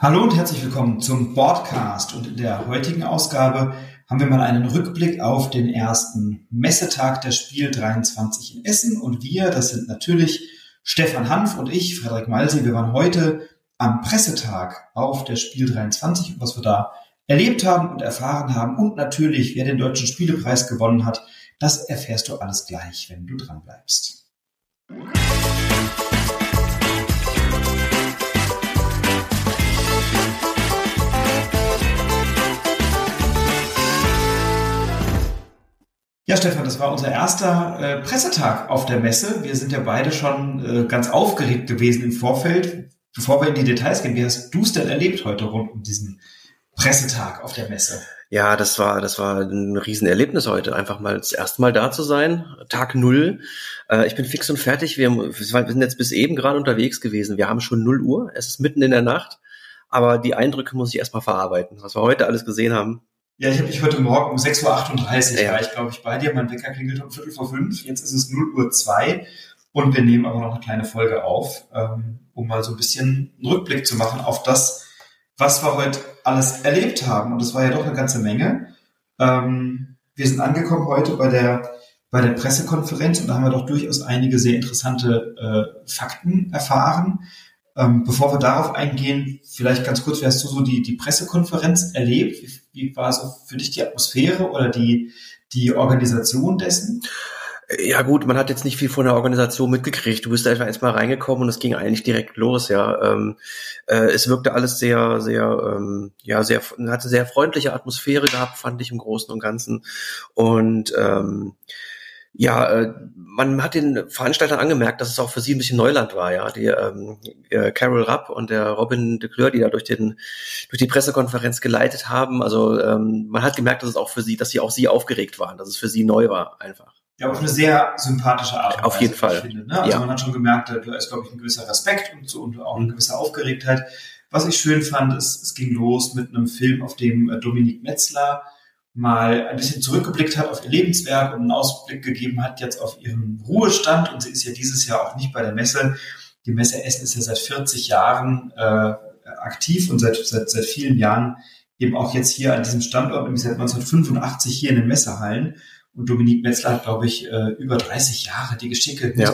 Hallo und herzlich willkommen zum Podcast. Und in der heutigen Ausgabe haben wir mal einen Rückblick auf den ersten Messetag der Spiel 23 in Essen. Und wir, das sind natürlich Stefan Hanf und ich, Frederik Malsi. Wir waren heute am Pressetag auf der Spiel 23 und was wir da erlebt haben und erfahren haben und natürlich, wer den Deutschen Spielepreis gewonnen hat, das erfährst du alles gleich, wenn du dran bleibst. Ja, Stefan, das war unser erster äh, Pressetag auf der Messe. Wir sind ja beide schon äh, ganz aufgeregt gewesen im Vorfeld. Bevor wir in die Details gehen, wie hast du es denn erlebt heute rund um diesen Pressetag auf der Messe? Ja, das war, das war ein Riesenerlebnis heute, einfach mal das erste Mal da zu sein. Tag null. Äh, ich bin fix und fertig. Wir, wir sind jetzt bis eben gerade unterwegs gewesen. Wir haben schon null Uhr. Es ist mitten in der Nacht. Aber die Eindrücke muss ich erstmal verarbeiten. Was wir heute alles gesehen haben, ja, ich habe mich heute Morgen um 6.38 Uhr, ja. war ich glaube ich bei dir. Mein Wecker klingelt um Viertel vor fünf. Jetzt ist es 0 Uhr zwei und wir nehmen aber noch eine kleine Folge auf, ähm, um mal so ein bisschen einen Rückblick zu machen auf das, was wir heute alles erlebt haben. Und das war ja doch eine ganze Menge. Ähm, wir sind angekommen heute bei der bei der Pressekonferenz und da haben wir doch durchaus einige sehr interessante äh, Fakten erfahren. Ähm, bevor wir darauf eingehen, vielleicht ganz kurz, wie hast du so die, die Pressekonferenz erlebt? Wie, wie war so für dich die Atmosphäre oder die, die Organisation dessen? Ja gut, man hat jetzt nicht viel von der Organisation mitgekriegt. Du bist einfach erstmal reingekommen und es ging eigentlich direkt los, ja. Ähm, äh, es wirkte alles sehr, sehr, ähm, ja, sehr, hatte sehr freundliche Atmosphäre gehabt, fand ich im Großen und Ganzen. Und ähm, ja, äh, man hat den Veranstaltern angemerkt, dass es auch für sie ein bisschen Neuland war, ja. Die ähm, äh, Carol Rapp und der Robin de Kleur, die da durch den durch die Pressekonferenz geleitet haben. Also ähm, man hat gemerkt, dass es auch für sie, dass sie auch sie aufgeregt waren, dass es für sie neu war, einfach. Ja, auf eine sehr sympathische Art. Auf jeden Fall. Finde, ne? Also ja. man hat schon gemerkt, da ist, glaube ich, ein gewisser Respekt und, so, und auch eine gewisse Aufgeregtheit. Was ich schön fand, ist, es ging los mit einem Film, auf dem äh, Dominik Metzler mal ein bisschen zurückgeblickt hat auf ihr Lebenswerk und einen Ausblick gegeben hat jetzt auf ihren Ruhestand. Und sie ist ja dieses Jahr auch nicht bei der Messe. Die Messe Essen ist ja seit 40 Jahren äh, aktiv und seit, seit, seit vielen Jahren eben auch jetzt hier an diesem Standort, nämlich seit 1985 hier in den Messehallen. Und Dominique Metzler hat, glaube ich, äh, über 30 Jahre die Geschicke ja.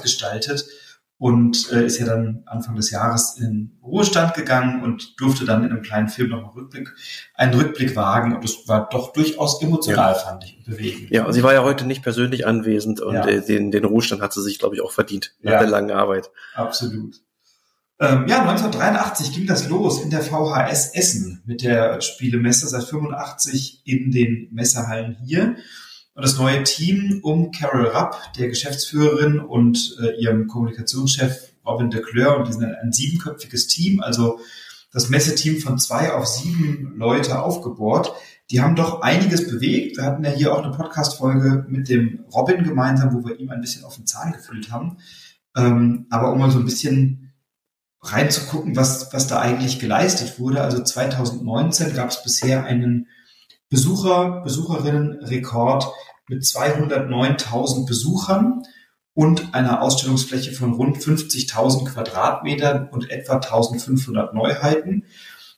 Und äh, ist ja dann Anfang des Jahres in Ruhestand gegangen und durfte dann in einem kleinen Film noch einen Rückblick, einen Rückblick wagen und das war doch durchaus emotional, ja. fand ich, bewegend. Ja, und sie war ja heute nicht persönlich anwesend und ja. Äh, den, den Ruhestand hat sie sich, glaube ich, auch verdient nach ja. der langen Arbeit. Absolut. Ähm, ja, 1983 ging das los in der VHS Essen mit der Spielemesse seit 85 in den Messehallen hier. Und das neue Team um Carol Rapp, der Geschäftsführerin und äh, ihrem Kommunikationschef Robin de Kleur, und die sind ein siebenköpfiges Team, also das Messeteam von zwei auf sieben Leute aufgebohrt. Die haben doch einiges bewegt. Wir hatten ja hier auch eine Podcast-Folge mit dem Robin gemeinsam, wo wir ihm ein bisschen auf den Zahn gefühlt haben. Ähm, aber um mal so ein bisschen reinzugucken, was, was da eigentlich geleistet wurde. Also 2019 gab es bisher einen Besucher, Besucherinnenrekord mit 209.000 Besuchern und einer Ausstellungsfläche von rund 50.000 Quadratmetern und etwa 1.500 Neuheiten.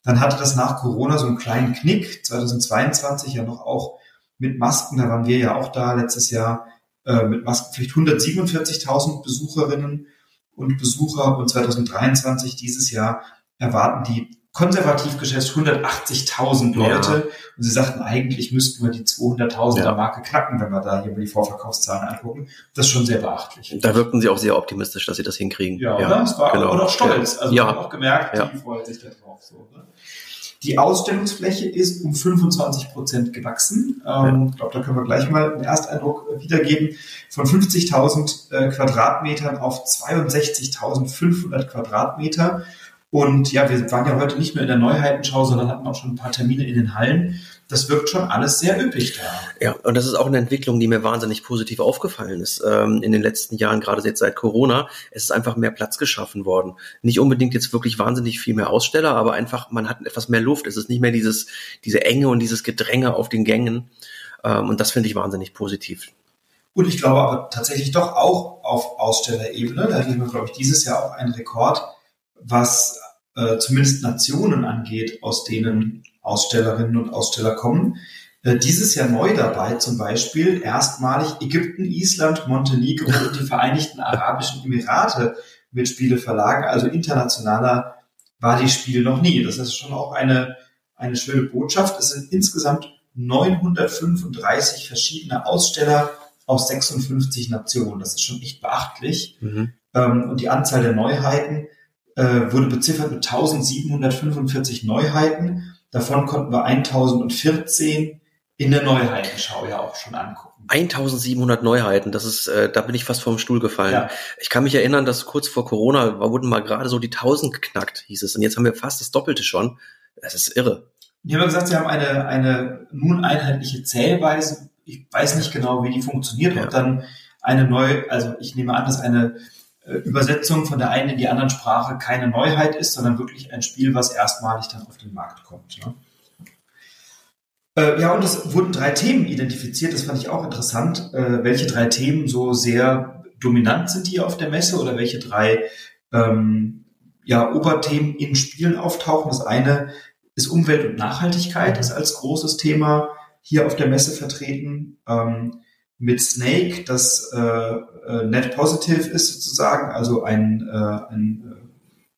Dann hatte das nach Corona so einen kleinen Knick, 2022 ja noch auch mit Masken, da waren wir ja auch da letztes Jahr äh, mit Maskenpflicht 147.000 Besucherinnen und Besucher und 2023 dieses Jahr erwarten die konservativ geschätzt 180.000 Leute. Ja. Und sie sagten, eigentlich müssten wir die 200.000er ja. Marke knacken, wenn wir da hier mal die Vorverkaufszahlen angucken. Das ist schon sehr beachtlich. Da wirkten sie auch sehr optimistisch, dass sie das hinkriegen. Ja, ja. das war genau. und auch stolz. Also ja. man hat auch gemerkt, die freut sich da drauf. So, ne? Die Ausstellungsfläche ist um 25 Prozent gewachsen. Ähm, ich glaube, da können wir gleich mal einen Ersteindruck wiedergeben. Von 50.000 äh, Quadratmetern auf 62.500 Quadratmeter. Und ja, wir waren ja heute nicht mehr in der Neuheitenschau, sondern hatten auch schon ein paar Termine in den Hallen. Das wirkt schon alles sehr üppig da. Ja, und das ist auch eine Entwicklung, die mir wahnsinnig positiv aufgefallen ist ähm, in den letzten Jahren, gerade jetzt seit Corona. Es ist einfach mehr Platz geschaffen worden. Nicht unbedingt jetzt wirklich wahnsinnig viel mehr Aussteller, aber einfach, man hat etwas mehr Luft. Es ist nicht mehr dieses, diese Enge und dieses Gedränge auf den Gängen. Ähm, und das finde ich wahnsinnig positiv. Und ich glaube aber tatsächlich doch auch auf Ausstellerebene. Da hatten wir, glaube ich, dieses Jahr auch einen Rekord was äh, zumindest Nationen angeht, aus denen Ausstellerinnen und Aussteller kommen. Äh, dieses Jahr neu dabei zum Beispiel erstmalig Ägypten, Island, Montenegro und die Vereinigten Arabischen Emirate mit Spiele verlagen. Also internationaler war die Spiel noch nie. Das ist schon auch eine, eine schöne Botschaft. Es sind insgesamt 935 verschiedene Aussteller aus 56 Nationen. Das ist schon echt beachtlich. Mhm. Ähm, und die Anzahl der Neuheiten äh, wurde beziffert mit 1745 Neuheiten. Davon konnten wir 1014 in der Neuheitenschau ja auch schon angucken. 1700 Neuheiten, das ist, äh, da bin ich fast vom Stuhl gefallen. Ja. Ich kann mich erinnern, dass kurz vor Corona wurden mal gerade so die 1000 geknackt, hieß es. Und jetzt haben wir fast das Doppelte schon. Das ist irre. Die haben gesagt, sie haben eine, eine nun einheitliche Zählweise. Ich weiß nicht genau, wie die funktioniert, ja. ob dann eine neue, also ich nehme an, dass eine Übersetzung von der einen in die anderen Sprache keine Neuheit ist, sondern wirklich ein Spiel, was erstmalig dann auf den Markt kommt. Ne? Äh, ja, und es wurden drei Themen identifiziert, das fand ich auch interessant. Äh, welche drei Themen so sehr dominant sind hier auf der Messe oder welche drei ähm, ja, Oberthemen in Spielen auftauchen. Das eine ist Umwelt und Nachhaltigkeit, ist als großes Thema hier auf der Messe vertreten. Ähm, mit Snake, das äh, äh, net positive ist sozusagen, also ein, äh, ein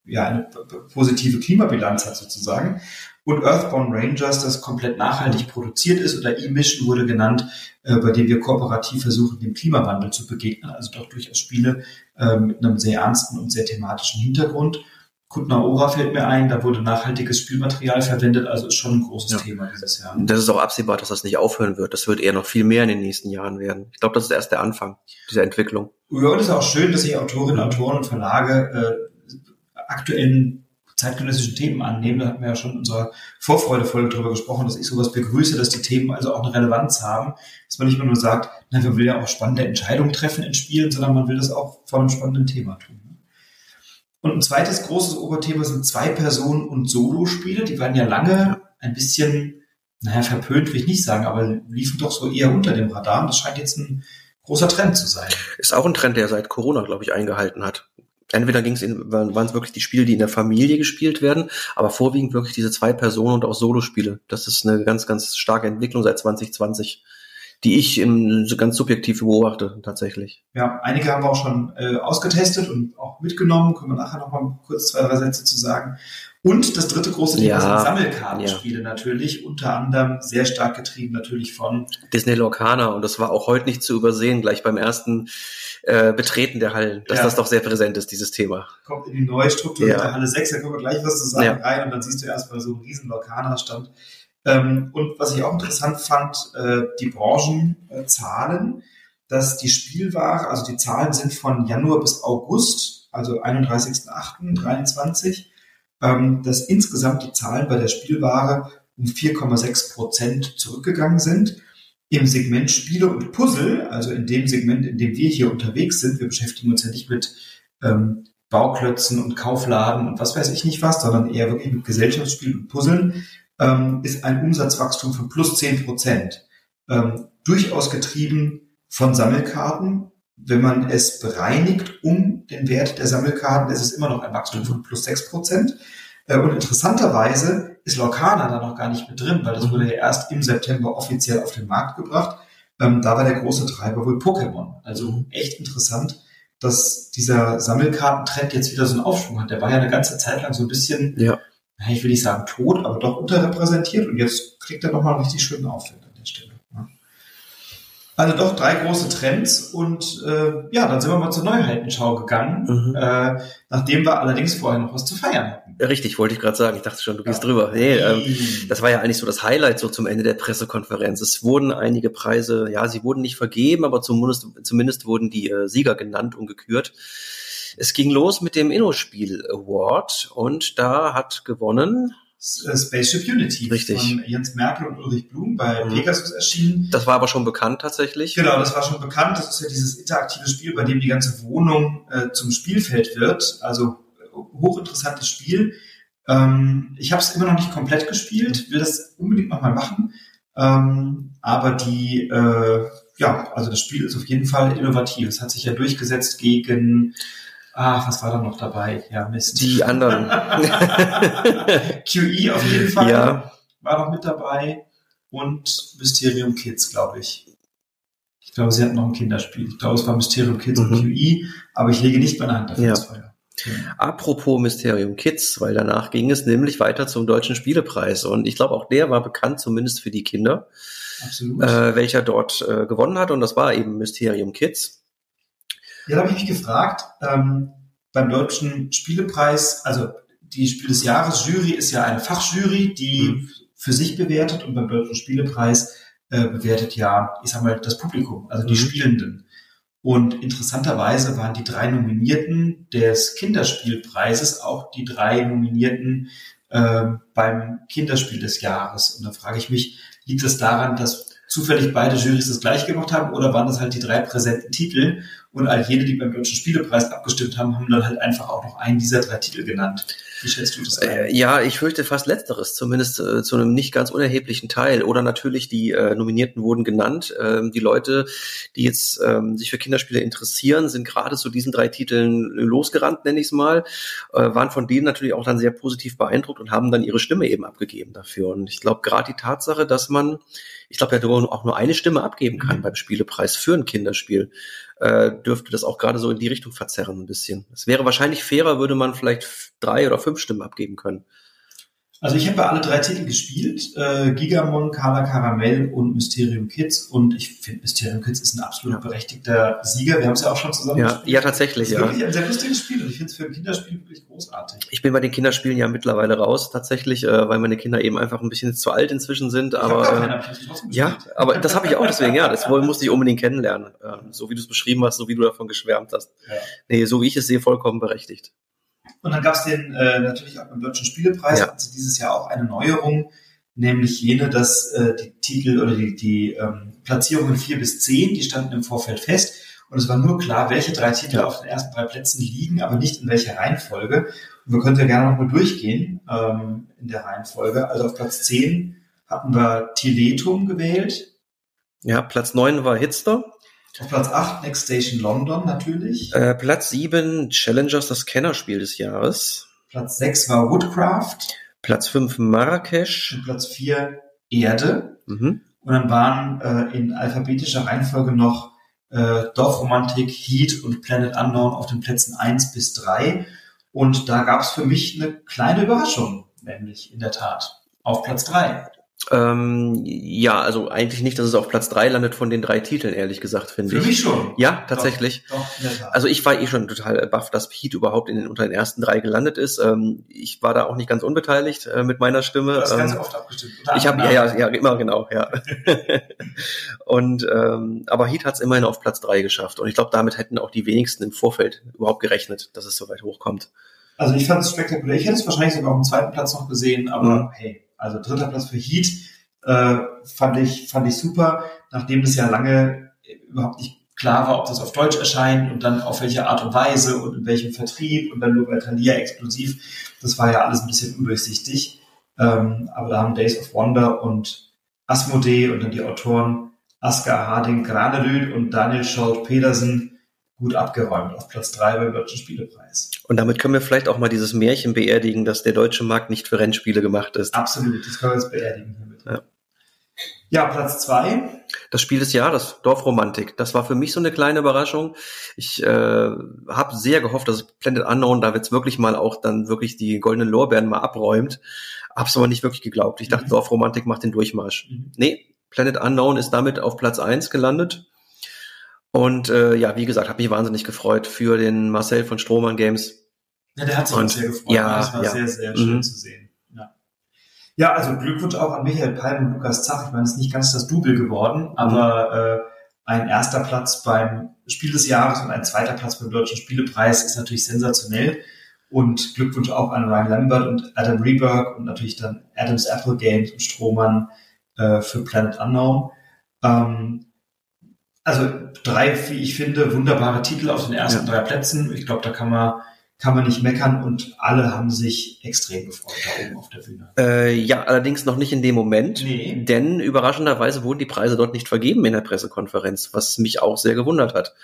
äh, ja, eine positive Klimabilanz hat sozusagen und Earthbound Rangers, das komplett nachhaltig produziert ist oder E-Mission wurde genannt, äh, bei dem wir kooperativ versuchen, dem Klimawandel zu begegnen. Also doch durchaus Spiele äh, mit einem sehr ernsten und sehr thematischen Hintergrund. Kutna Ora fällt mir ein, da wurde nachhaltiges Spielmaterial verwendet, also ist schon ein großes ja. Thema dieses Jahr. Das ist auch absehbar, dass das nicht aufhören wird. Das wird eher noch viel mehr in den nächsten Jahren werden. Ich glaube, das ist erst der Anfang dieser Entwicklung. Ja, und es ist auch schön, dass sich Autorinnen, Autoren und Verlage äh, aktuellen zeitgenössischen Themen annehmen. Da hatten wir ja schon in unserer Vorfreudefolge darüber gesprochen, dass ich sowas begrüße, dass die Themen also auch eine Relevanz haben. Dass man nicht nur sagt, na, man will ja auch spannende Entscheidungen treffen in Spielen, sondern man will das auch vor einem spannenden Thema tun. Und ein zweites großes Oberthema sind Zwei-Personen- und Solospiele. Die waren ja lange ein bisschen, naja, verpönt will ich nicht sagen, aber liefen doch so eher unter dem Radar. Und das scheint jetzt ein großer Trend zu sein. Ist auch ein Trend, der seit Corona, glaube ich, eingehalten hat entweder ging es in, waren es wirklich die Spiele, die in der Familie gespielt werden, aber vorwiegend wirklich diese zwei Personen und auch Solospiele. Das ist eine ganz, ganz starke Entwicklung seit 2020, die ich im, ganz subjektiv beobachte, tatsächlich. Ja, einige haben wir auch schon äh, ausgetestet und auch mitgenommen, können wir nachher noch mal kurz zwei, drei Sätze zu sagen. Und das dritte große Thema ja, sind Sammelkartenspiele ja. natürlich, unter anderem sehr stark getrieben natürlich von Disney Lorcana und das war auch heute nicht zu übersehen, gleich beim ersten äh, Betreten der Hallen, dass ja. das doch sehr präsent ist, dieses Thema. Kommt in die neue Struktur der Halle 6, da können wir gleich was zu sagen rein und dann siehst du erstmal so einen riesen Lorcana-Stand. Ähm, und was ich auch interessant fand, äh, die Branchenzahlen, dass die Spielware, also die Zahlen sind von Januar bis August, also 31.08.23, ähm, dass insgesamt die Zahlen bei der Spielware um 4,6 Prozent zurückgegangen sind. Im Segment Spiele und Puzzle, also in dem Segment, in dem wir hier unterwegs sind, wir beschäftigen uns ja nicht mit ähm, Bauklötzen und Kaufladen und was weiß ich nicht was, sondern eher wirklich mit Gesellschaftsspielen und Puzzeln, ähm, ist ein Umsatzwachstum von plus 10 Prozent. Ähm, durchaus getrieben von Sammelkarten. Wenn man es bereinigt um den Wert der Sammelkarten, ist es immer noch ein Wachstum von plus 6 Prozent. Äh, und interessanterweise ist Lorcana da noch gar nicht mit drin, weil das wurde ja erst im September offiziell auf den Markt gebracht. Ähm, da war der große Treiber wohl Pokémon. Also echt interessant, dass dieser Sammelkartentrend jetzt wieder so einen Aufschwung hat. Der war ja eine ganze Zeit lang so ein bisschen, ja. Ich will nicht sagen tot, aber doch unterrepräsentiert und jetzt kriegt er nochmal richtig schönen Aufwind. Also doch drei große Trends und äh, ja, dann sind wir mal zur Neuheitenschau gegangen, mhm. äh, nachdem wir allerdings vorher noch was zu feiern hatten. Richtig, wollte ich gerade sagen. Ich dachte schon, du gehst ja. drüber. Nee, ähm, das war ja eigentlich so das Highlight so zum Ende der Pressekonferenz. Es wurden einige Preise, ja, sie wurden nicht vergeben, aber zumindest, zumindest wurden die äh, Sieger genannt und gekürt. Es ging los mit dem Innospiel Award und da hat gewonnen äh, Spaceship Unity Richtig. von Jens Merkel und Ulrich Blum bei mhm. Pegasus erschienen. Das war aber schon bekannt tatsächlich. Genau, das war schon bekannt. Das ist ja dieses interaktive Spiel, bei dem die ganze Wohnung äh, zum Spielfeld wird. Also äh, hochinteressantes Spiel. Ähm, ich habe es immer noch nicht komplett gespielt, will das unbedingt nochmal machen. Ähm, aber die, äh, ja, also das Spiel ist auf jeden Fall innovativ. Es hat sich ja durchgesetzt gegen Ah, was war da noch dabei? Ja, Mist. Die anderen. QE auf jeden Fall ja, war noch mit dabei und Mysterium Kids, glaube ich. Ich glaube, sie hatten noch ein Kinderspiel. Ich glaube, es war Mysterium Kids und Mhm. QE, aber ich lege nicht meine Hand dafür Ja. ins Feuer. apropos Mysterium Kids, weil danach ging es nämlich weiter zum Deutschen Spielepreis. Und ich glaube, auch der war bekannt, zumindest für die Kinder, äh, welcher dort äh, gewonnen hat. Und das war eben Mysterium Kids. Ja, da habe ich mich gefragt, ähm, beim Deutschen Spielepreis, also die Spiel des Jahres Jury ist ja eine Fachjury, die Mhm. für sich bewertet und beim Deutschen Spielepreis äh, bewertet ja, ich sag mal, das Publikum, also die Mhm. Spielenden. Und interessanterweise waren die drei Nominierten des Kinderspielpreises auch die drei Nominierten ähm, beim Kinderspiel des Jahres. Und da frage ich mich, liegt es daran, dass zufällig beide Jurys das gleiche gemacht haben oder waren das halt die drei präsenten Titel und all jene, die beim Deutschen Spielepreis abgestimmt haben, haben dann halt einfach auch noch einen dieser drei Titel genannt. Wie schätzt du das ein? Äh, ja, ich fürchte fast letzteres, zumindest äh, zu einem nicht ganz unerheblichen Teil. Oder natürlich die äh, Nominierten wurden genannt. Ähm, die Leute, die jetzt ähm, sich für Kinderspiele interessieren, sind gerade zu diesen drei Titeln losgerannt, nenne ich es mal, äh, waren von denen natürlich auch dann sehr positiv beeindruckt und haben dann ihre Stimme eben abgegeben dafür. Und ich glaube, gerade die Tatsache, dass man, ich glaube, ja nur- auch nur eine Stimme abgeben kann Mhm. beim Spielepreis für ein Kinderspiel, äh, dürfte das auch gerade so in die Richtung verzerren ein bisschen. Es wäre wahrscheinlich fairer, würde man vielleicht drei oder fünf Stimmen abgeben können. Also ich habe ja alle drei Titel gespielt, äh, Gigamon, Carla Caramel und Mysterium Kids und ich finde Mysterium Kids ist ein absolut berechtigter Sieger. Wir haben es ja auch schon zusammen Ja, gespielt. ja tatsächlich, ist ja. wirklich ein sehr lustiges Spiel und ich finde es für ein Kinderspiel wirklich großartig. Ich bin bei den Kinderspielen ja mittlerweile raus, tatsächlich, äh, weil meine Kinder eben einfach ein bisschen zu alt inzwischen sind. Ich Aber äh, ja, aber das habe ich auch deswegen, ja. Das musste ich unbedingt kennenlernen. Ähm, so wie du es beschrieben hast, so wie du davon geschwärmt hast. Ja. Nee, so wie ich es sehe, vollkommen berechtigt. Und dann gab es den äh, natürlich auch beim Deutschen Spielepreis, Ja. also dieses Jahr auch eine Neuerung, nämlich jene, dass äh, die Titel oder die, die ähm, Platzierungen vier bis zehn, die standen im Vorfeld fest. Und es war nur klar, welche drei Titel auf den ersten drei Plätzen liegen, aber nicht in welcher Reihenfolge. Und wir können ja gerne nochmal durchgehen ähm, in der Reihenfolge. Also auf Platz 10 hatten wir Tiletum gewählt. Ja, Platz neun war Hitster. Auf Platz 8 Next Station London natürlich. Äh, Platz sieben Challengers, das Kennerspiel des Jahres. Platz 6 war Woodcraft. Platz fünf Marrakesch. Und Platz 4 Erde. Mhm. Und dann waren äh, in alphabetischer Reihenfolge noch äh, Dorfromantik, Heat und Planet Unknown auf den Plätzen 1 bis 3. Und da gab es für mich eine kleine Überraschung, nämlich in der Tat auf Platz 3. Ähm, ja, also eigentlich nicht, dass es auf Platz drei landet von den drei Titeln, ehrlich gesagt, finde Für ich. mich schon. Ja, tatsächlich. Doch, doch. Also ich war eh schon total baff, dass Heat überhaupt in den, unter den ersten drei gelandet ist. Ähm, ich war da auch nicht ganz unbeteiligt äh, mit meiner Stimme. du hast ganz Ähm, oft abgestimmt. Ich habe ja, ja, ja, immer genau, ja. und ähm, aber Heat hat es immerhin auf Platz drei geschafft. Und ich glaube, damit hätten auch die wenigsten im Vorfeld überhaupt gerechnet, dass es so weit hochkommt. Also ich fand es spektakulär. Ich hätte es wahrscheinlich sogar auf dem zweiten Platz noch gesehen, aber Mhm. hey, also dritter Platz für Heat äh, fand ich fand ich super, nachdem das ja lange überhaupt nicht klar war, ob das auf Deutsch erscheint und dann auf welche Art und Weise und in welchem Vertrieb und dann nur bei Thalia exklusiv. Das war ja alles ein bisschen undurchsichtig. Ähm, aber da haben Days of Wonder und Asmodee und dann die Autoren Asker Harding Granerüd und Daniel Scholt Pedersen gut abgeräumt auf Platz drei beim Deutschen Spielepreis. Und damit können wir vielleicht auch mal dieses Märchen beerdigen, dass der deutsche Markt nicht für Rennspiele gemacht ist. Absolut, das können wir jetzt beerdigen hiermit. Ja. Ja, Platz zwei. Das Spiel des Jahres, Dorfromantik. Das war für mich so eine kleine Überraschung. Ich äh, habe sehr gehofft, dass Planet Unknown da jetzt wirklich mal auch dann wirklich die goldenen Lorbeeren mal abräumt. Hab's aber nicht wirklich geglaubt. Ich dachte, Mhm. Dorfromantik macht den Durchmarsch. Mhm. Nee, Planet Unknown ist damit auf Platz eins gelandet. Und äh, ja, wie gesagt, habe mich wahnsinnig gefreut für den Marcel von Strohmann Games. Ja, der hat sich auch sehr gefreut. ja, das war ja. sehr, sehr schön Mhm. zu sehen. Ja. ja, also Glückwunsch auch an Michael Palm und Lukas Zach. Ich meine, es ist nicht ganz das Double geworden, aber äh, ein erster Platz beim Spiel des Jahres und ein zweiter Platz beim Deutschen Spielepreis ist natürlich sensationell. Und Glückwunsch auch an Ryan Lambert und Adam Reberg und natürlich dann Adams Apple Games und Strohmann äh, für Planet Unknown. Ähm, also drei, wie ich finde, wunderbare Titel auf den ersten drei Plätzen. Ich glaube, da kann man, kann man nicht meckern und alle haben sich extrem gefreut da oben auf der Bühne. Äh, ja, allerdings noch nicht in dem Moment. Nee. Denn überraschenderweise wurden die Preise dort nicht vergeben in der Pressekonferenz, was mich auch sehr gewundert hat.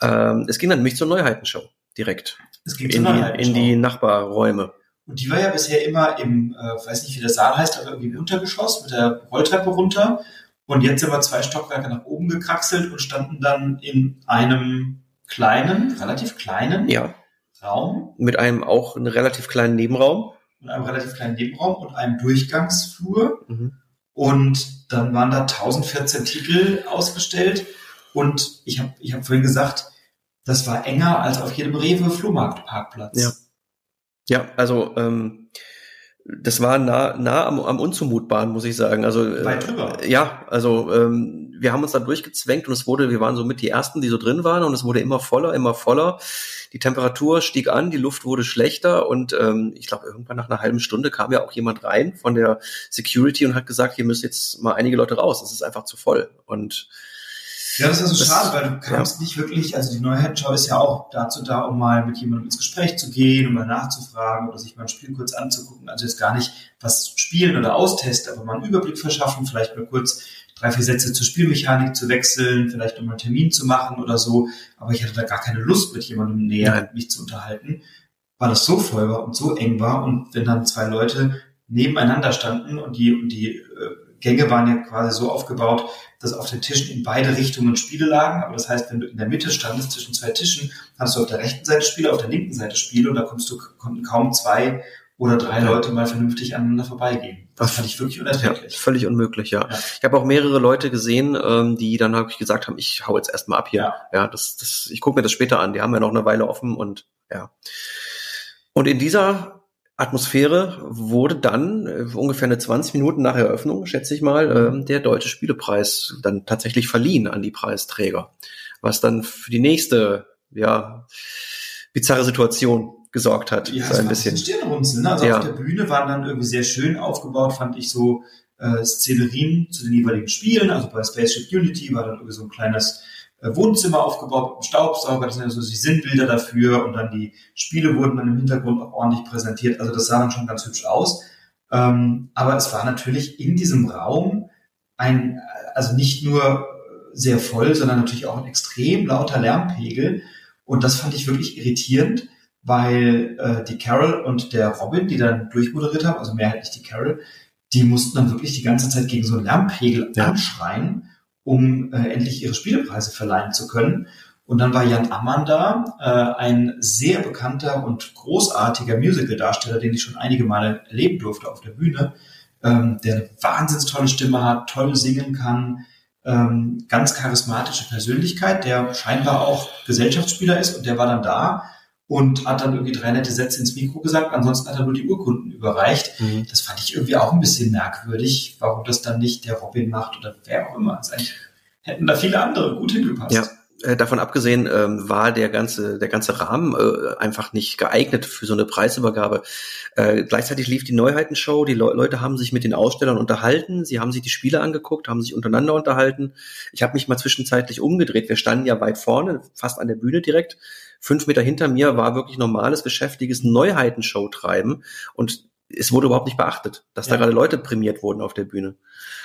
Ähm, es ging dann nämlich zur Neuheitenshow. direkt. Es gibt In eine die, in die Nachbarräume. Und die war ja bisher immer im, äh, weiß nicht, wie der Saal heißt, aber irgendwie im Untergeschoss mit der Rolltreppe runter. Und jetzt sind wir zwei Stockwerke nach oben gekraxelt und standen dann in einem kleinen, relativ kleinen Ja. Raum, Mit einem auch einen relativ kleinen Nebenraum. in einem relativ kleinen Nebenraum und einem Durchgangsflur. Mhm. Und dann waren da 1014 Titel ausgestellt. Und ich habe ich hab vorhin gesagt, das war enger als auf jedem Rewe-Flohmarktparkplatz. Ja. Ja, also ähm, das war nah, nah am, am Unzumutbaren, muss ich sagen. Also äh, Weit drüber. Ja, also ähm, wir haben uns da durchgezwängt und es wurde, wir waren so mit die ersten, die so drin waren und es wurde immer voller, immer voller. Die Temperatur stieg an, die Luft wurde schlechter und ähm, ich glaube irgendwann nach einer halben Stunde kam ja auch jemand rein von der Security und hat gesagt, hier müssen jetzt mal einige Leute raus, es ist einfach zu voll. Und Ja, das ist so Das- schade, weil du kamst nicht wirklich, also die Neuheitenschau ist ja auch dazu da, um mal mit jemandem ins Gespräch zu gehen, um mal nachzufragen oder sich mal ein Spiel kurz anzugucken. Also jetzt gar nicht was spielen oder austesten, aber mal einen Überblick verschaffen, vielleicht mal kurz drei, vier Sätze zur Spielmechanik zu wechseln, vielleicht nochmal einen Termin zu machen oder so. Aber ich hatte da gar keine Lust, mit jemandem näher mich zu unterhalten, weil das so voll war und so eng war. Und wenn dann zwei Leute nebeneinander standen und die, und die äh, Gänge waren ja quasi so aufgebaut, dass auf den Tischen in beide Richtungen Spiele lagen. Aber das heißt, wenn du in der Mitte standest zwischen zwei Tischen, hattest du auf der rechten Seite Spiele, auf der linken Seite Spiele und da konntest du, konnten kaum zwei oder drei Ja. Leute mal vernünftig aneinander vorbeigehen. Das fand ich wirklich ja, unerträglich. völlig unmöglich, ja. Ja. Ich habe auch mehrere Leute gesehen, ähm, die dann habe ich gesagt haben, ich hau jetzt erstmal ab hier. Ja. Ja, das, das, ich gucke mir das später an. Die haben ja noch eine Weile offen und ja. Und in dieser Atmosphäre wurde dann äh, ungefähr eine 20 Minuten nach Eröffnung, schätze ich mal, ähm, der Deutsche Spielepreis dann tatsächlich verliehen an die Preisträger, was dann für die nächste, ja, bizarre Situation gesorgt hat. Ja, so ein bisschen. Stirnrunzeln. Ne? Also Ja. auf der Bühne waren dann irgendwie sehr schön aufgebaut, fand ich so äh, Szenerien zu den jeweiligen Spielen. Also bei Spaceship Unity war dann irgendwie so ein kleines äh, Wohnzimmer aufgebaut mit einem Staubsauger. Das sind ja so die Sinnbilder dafür. Und dann die Spiele wurden dann im Hintergrund auch ordentlich präsentiert. Also das sah dann schon ganz hübsch aus. Ähm, aber es war natürlich in diesem Raum ein, äh, also nicht nur sehr voll, sondern natürlich auch ein extrem lauter Lärmpegel. Und das fand ich wirklich irritierend, weil äh, die Carol und der Robin, die dann durchmoderiert haben, also mehrheitlich die Carol, die mussten dann wirklich die ganze Zeit gegen so einen Lärmpegel Ja. anschreien, um äh, endlich ihre Spielepreise verleihen zu können. Und dann war Jan Ammann da, äh, ein sehr bekannter und großartiger Musical-Darsteller, den ich schon einige Male erleben durfte auf der Bühne, ähm, der eine wahnsinns tolle Stimme hat, toll singen kann, ähm, ganz charismatische Persönlichkeit, der scheinbar auch Gesellschaftsspieler ist und der war dann da und hat dann irgendwie drei nette Sätze ins Mikro gesagt, ansonsten hat er nur die Urkunden überreicht. Mhm. Das fand ich irgendwie auch ein bisschen merkwürdig, warum das dann nicht der Robin macht oder wer auch immer. Also eigentlich hätten da viele andere gut hingepasst. Ja. Äh, davon abgesehen ähm, war der ganze der ganze Rahmen äh, einfach nicht geeignet für so eine Preisübergabe. Äh, gleichzeitig lief die Neuheitenshow, die Le Leute haben sich mit den Ausstellern unterhalten, sie haben sich die Spiele angeguckt, haben sich untereinander unterhalten. Ich habe mich mal zwischenzeitlich umgedreht. Wir standen ja weit vorne, fast an der Bühne direkt. Fünf Meter hinter mir war wirklich normales geschäftiges Neuheitenshow-Treiben und es wurde überhaupt nicht beachtet, dass da Ja. gerade Leute prämiert wurden auf der Bühne.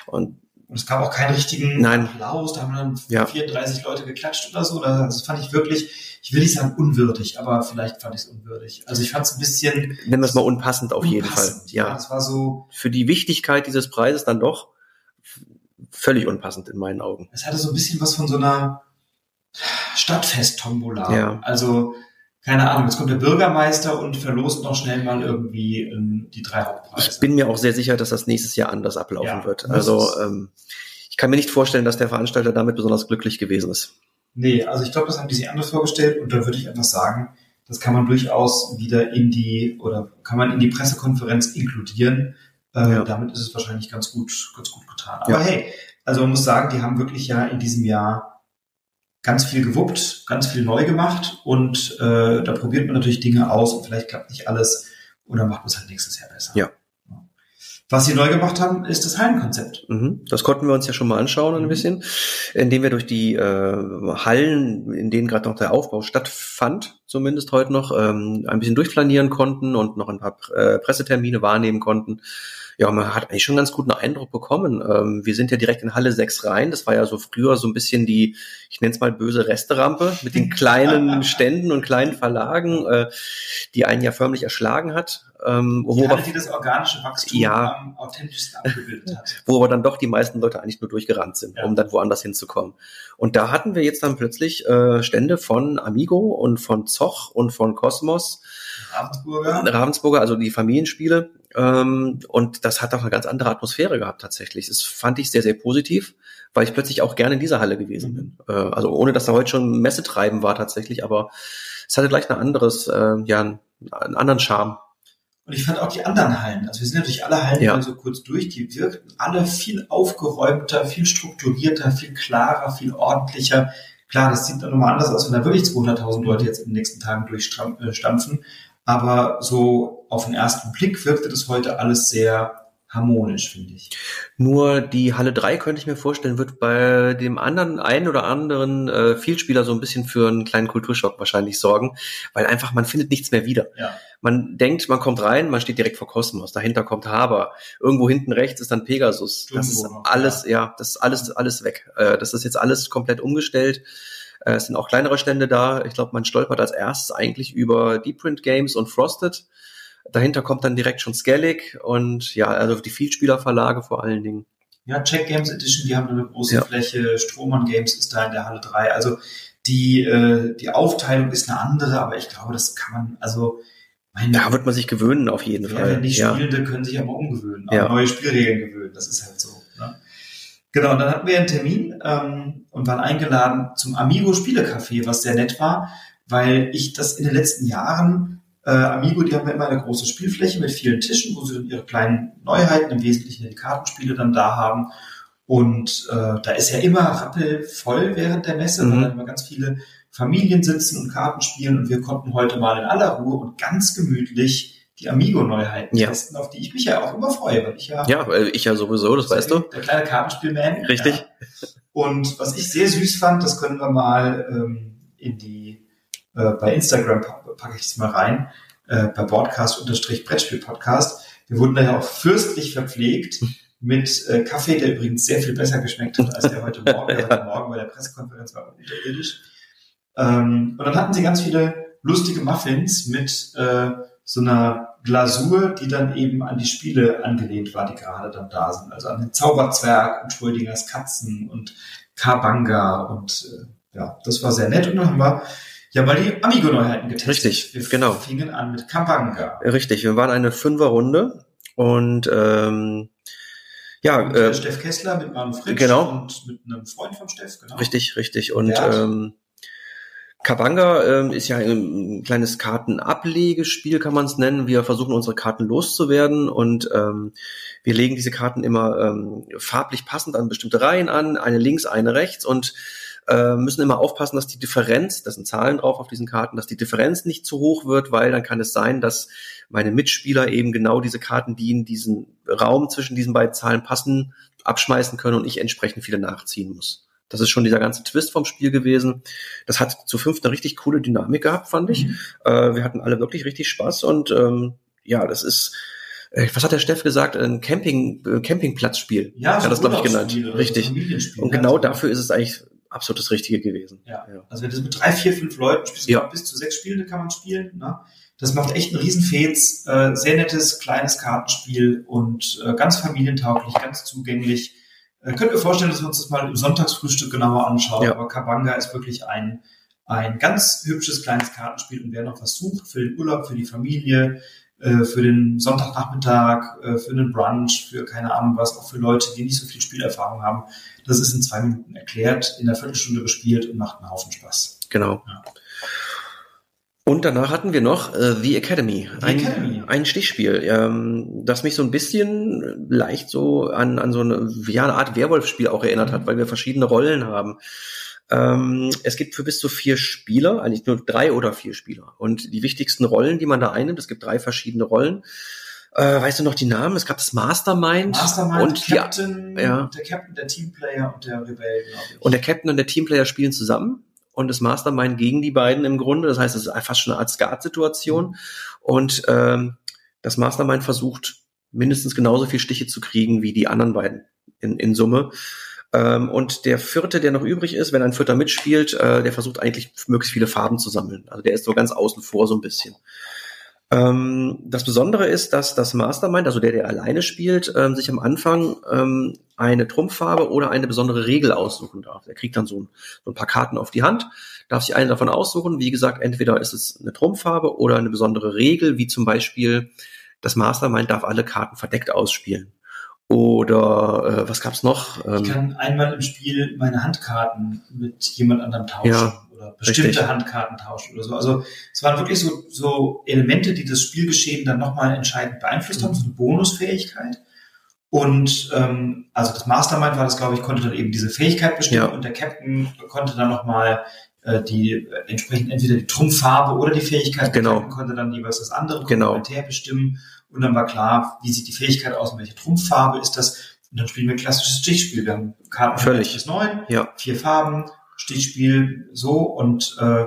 Und es gab auch keinen richtigen Nein. Applaus, da haben dann Ja. 34 Leute geklatscht oder so. Das fand ich wirklich, ich will nicht sagen unwürdig, aber vielleicht fand ich es unwürdig. Also ich fand es ein bisschen nennen wir es mal unpassend auf jeden Fall. unpassend. Ja, das war so, für die Wichtigkeit dieses Preises dann doch völlig unpassend in meinen Augen. es hatte so ein bisschen was von so einer Stadtfest-Tombola. Ja. Also, keine Ahnung, jetzt kommt der Bürgermeister und verlost noch schnell mal irgendwie ähm, die drei Hauptpreise. Ich bin mir auch sehr sicher, dass das nächstes Jahr anders ablaufen Ja, wird. Also ähm, ich kann mir nicht vorstellen, dass der Veranstalter damit besonders glücklich gewesen ist. Nee, also ich glaube, das haben die sich anders vorgestellt und da würde ich einfach sagen, das kann man durchaus wieder in die oder kann man in die Pressekonferenz inkludieren. Äh, Ja. Damit ist es wahrscheinlich ganz gut, ganz gut getan. Aber Ja. hey, also man muss sagen, die haben wirklich ja in diesem Jahr ganz viel gewuppt, ganz viel neu gemacht und äh, da probiert man natürlich Dinge aus und vielleicht klappt nicht alles oder macht man es halt nächstes Jahr besser. Ja. Was sie neu gemacht haben, ist das Hallenkonzept. Mhm. Das konnten wir uns ja schon mal anschauen ein mhm. bisschen, indem wir durch die äh, Hallen, in denen gerade noch der Aufbau stattfand, zumindest heute noch, ähm, ein bisschen durchplanieren konnten und noch ein paar äh, Pressetermine wahrnehmen konnten ja, man hat eigentlich schon einen ganz guten Eindruck bekommen. Ähm, wir sind ja direkt in Halle 6 rein. Das war ja so früher so ein bisschen die, ich nenne es mal böse Resterampe mit den kleinen Ständen und kleinen Verlagen, äh, die einen ja förmlich erschlagen hat. Ähm, die wo Halle, die das organische Wachstum ja, am authentischsten abgebildet hat. Wo aber dann doch die meisten Leute eigentlich nur durchgerannt sind, ja. um dann woanders hinzukommen. Und da hatten wir jetzt dann plötzlich äh, Stände von Amigo und von Zoch und von Cosmos. Ravensburger. Ravensburger, also die Familienspiele, und das hat auch eine ganz andere Atmosphäre gehabt tatsächlich. Das fand ich sehr, sehr positiv, weil ich plötzlich auch gerne in dieser Halle gewesen bin. Äh, also ohne, dass da heute schon Messetreiben war tatsächlich, aber es hatte gleich ein anderes, äh, ja, einen, einen anderen Charme. Und ich fand auch die anderen Hallen, also wir sind natürlich alle Hallen ja. so kurz durch, die wirkten alle viel aufgeräumter, viel strukturierter, viel klarer, viel ordentlicher. Klar, das sieht dann nochmal anders aus, wenn da wirklich 200.000 Leute jetzt in den nächsten Tagen durchstampfen. Aber so auf den ersten Blick wirkte das heute alles sehr harmonisch, finde ich. Nur die Halle 3 könnte ich mir vorstellen, wird bei dem anderen einen oder anderen äh, Vielspieler so ein bisschen für einen kleinen Kulturschock wahrscheinlich sorgen, weil einfach man findet nichts mehr wieder. Ja. Man denkt, man kommt rein, man steht direkt vor Kosmos, dahinter kommt Haber, irgendwo hinten rechts ist dann Pegasus. Das ist alles, ja, das ist alles, alles weg. Äh, das ist jetzt alles komplett umgestellt. Äh, es sind auch kleinere Stände da. Ich glaube, man stolpert als erstes eigentlich über Deep Print Games und Frosted. Dahinter kommt dann direkt schon Skellig und ja, also die Vielspielerverlage vor allen Dingen. Ja, Check Games Edition, die haben eine große ja. Fläche. Strohmann Games ist da in der Halle 3. Also die, äh, die Aufteilung ist eine andere, aber ich glaube, das kann man, also meine, da wird man sich gewöhnen auf jeden Fall. Die Spielende ja. können sich aber umgewöhnen, auch ja. neue Spielregeln gewöhnen. Das ist halt? Genau, und dann hatten wir einen Termin ähm, und waren eingeladen zum Amigo Spielecafé, was sehr nett war, weil ich das in den letzten Jahren, äh, Amigo, die haben ja immer eine große Spielfläche mit vielen Tischen, wo sie dann ihre kleinen Neuheiten, im Wesentlichen die Kartenspiele dann da haben. Und äh, da ist ja immer rappelvoll während der Messe, mhm. weil immer ganz viele Familien sitzen und Karten spielen und wir konnten heute mal in aller Ruhe und ganz gemütlich die Amigo-Neuheiten ja. testen, auf die ich mich ja auch immer freue, weil ich ja. Ja, ich ja sowieso, das weißt du. Der kleine Kartenspielman. Richtig. Ja. Und was ich sehr süß fand, das können wir mal ähm, in die, äh, bei Instagram packe ich es mal rein, äh, bei Broadcast-Brettspiel-Podcast. Wir wurden da ja auch fürstlich verpflegt mit äh, Kaffee, der übrigens sehr viel besser geschmeckt hat als der heute Morgen. Der heute Morgen bei der Pressekonferenz war unterirdisch. Ähm, und dann hatten sie ganz viele lustige Muffins mit äh, so einer Glasur, die dann eben an die Spiele angelehnt war, die gerade dann da sind. Also an den Zauberzwerg und Schrödingers Katzen und Kabanga und äh, ja, das war sehr nett. Und dann haben wir ja mal die Amigo-Neuheiten getestet. Richtig, wir genau. fingen an mit Kabanga. Richtig, wir waren eine Fünferrunde und ähm, ja, und, äh, Steff Kessler mit Manu Fritsch genau. und mit einem Freund von Steff, genau. Richtig, richtig. Und ähm, Kabanga ähm, ist ja ein kleines Kartenablegespiel, kann man es nennen. Wir versuchen unsere Karten loszuwerden und ähm, wir legen diese Karten immer ähm, farblich passend an bestimmte Reihen an, eine links, eine rechts und äh, müssen immer aufpassen, dass die Differenz, das sind Zahlen drauf auf diesen Karten, dass die Differenz nicht zu hoch wird, weil dann kann es sein, dass meine Mitspieler eben genau diese Karten, die in diesen Raum zwischen diesen beiden Zahlen passen, abschmeißen können und ich entsprechend viele nachziehen muss. Das ist schon dieser ganze Twist vom Spiel gewesen. Das hat zu fünf eine richtig coole Dynamik gehabt, fand ich. Mhm. Äh, wir hatten alle wirklich richtig Spaß und ähm, ja, das ist äh, was hat der Steff gesagt? Ein Camping, äh, Campingplatzspiel. Ja, so das glaube ich genannt. Richtig. Und genau dafür ist es eigentlich absolut das Richtige gewesen. Ja. ja. Also wenn du mit drei, vier, fünf Leuten spielst, ja. bis zu sechs Spielende kann man spielen. Ne? Das macht echt einen Riesenfets. Äh, sehr nettes, kleines Kartenspiel und äh, ganz familientauglich, ganz zugänglich. Äh, könnt ihr vorstellen, dass wir uns das mal im Sonntagsfrühstück genauer anschauen. Ja. Aber Kabanga ist wirklich ein, ein ganz hübsches kleines Kartenspiel. Und wer noch was sucht für den Urlaub, für die Familie, äh, für den Sonntagnachmittag, äh, für einen Brunch, für keine Ahnung was, auch für Leute, die nicht so viel Spielerfahrung haben, das ist in zwei Minuten erklärt, in einer Viertelstunde gespielt und macht einen Haufen Spaß. Genau. Ja. Und danach hatten wir noch äh, The Academy, The ein, Academy. ein Stichspiel, ähm, das mich so ein bisschen leicht so an, an so eine, ja, eine Art Werwolf-Spiel auch erinnert hat, weil wir verschiedene Rollen haben. Ähm, es gibt für bis zu vier Spieler, eigentlich nur drei oder vier Spieler. Und die wichtigsten Rollen, die man da einnimmt, es gibt drei verschiedene Rollen. Äh, weißt du noch die Namen? Es gab das Mastermind, Mastermind und der Captain, die, ja. der Captain, der Teamplayer und der Rebell, glaube ich. Und der Captain und der Teamplayer spielen zusammen und das Mastermind gegen die beiden im Grunde. Das heißt, es ist fast schon eine Art Skat-Situation. Und ähm, das Mastermind versucht mindestens genauso viel Stiche zu kriegen wie die anderen beiden in, in Summe. Ähm, und der vierte, der noch übrig ist, wenn ein Vierter mitspielt, äh, der versucht eigentlich möglichst viele Farben zu sammeln. Also der ist so ganz außen vor so ein bisschen. Ähm, das Besondere ist, dass das Mastermind, also der, der alleine spielt, ähm, sich am Anfang ähm, eine Trumpffarbe oder eine besondere Regel aussuchen darf. Er kriegt dann so ein, so ein, paar Karten auf die Hand, darf sich eine davon aussuchen. Wie gesagt, entweder ist es eine Trumpffarbe oder eine besondere Regel, wie zum Beispiel das Mastermind darf alle Karten verdeckt ausspielen. Oder äh, was gab's noch? Ähm, ich kann einmal im Spiel meine Handkarten mit jemand anderem tauschen. Ja, oder bestimmte richtig. Handkarten tauschen oder so. Also es waren wirklich so, so Elemente, die das Spielgeschehen dann nochmal entscheidend beeinflusst haben, so eine Bonusfähigkeit. Und ähm, also das Mastermind war das, glaube ich, konnte dann eben diese Fähigkeit bestimmen Ja. und der Captain konnte dann nochmal äh, die äh, entsprechend entweder die Trumpffarbe oder die Fähigkeit Genau. bestimmen, konnte dann jeweils das andere Genau. komplementär bestimmen und dann war klar, wie sieht die Fähigkeit aus und welche Trumpffarbe ist das. Und dann spielen wir ein klassisches Stichspiel. Wir haben Karten Völlig. 1 bis 9, Ja. vier Farben, Stichspiel so und äh,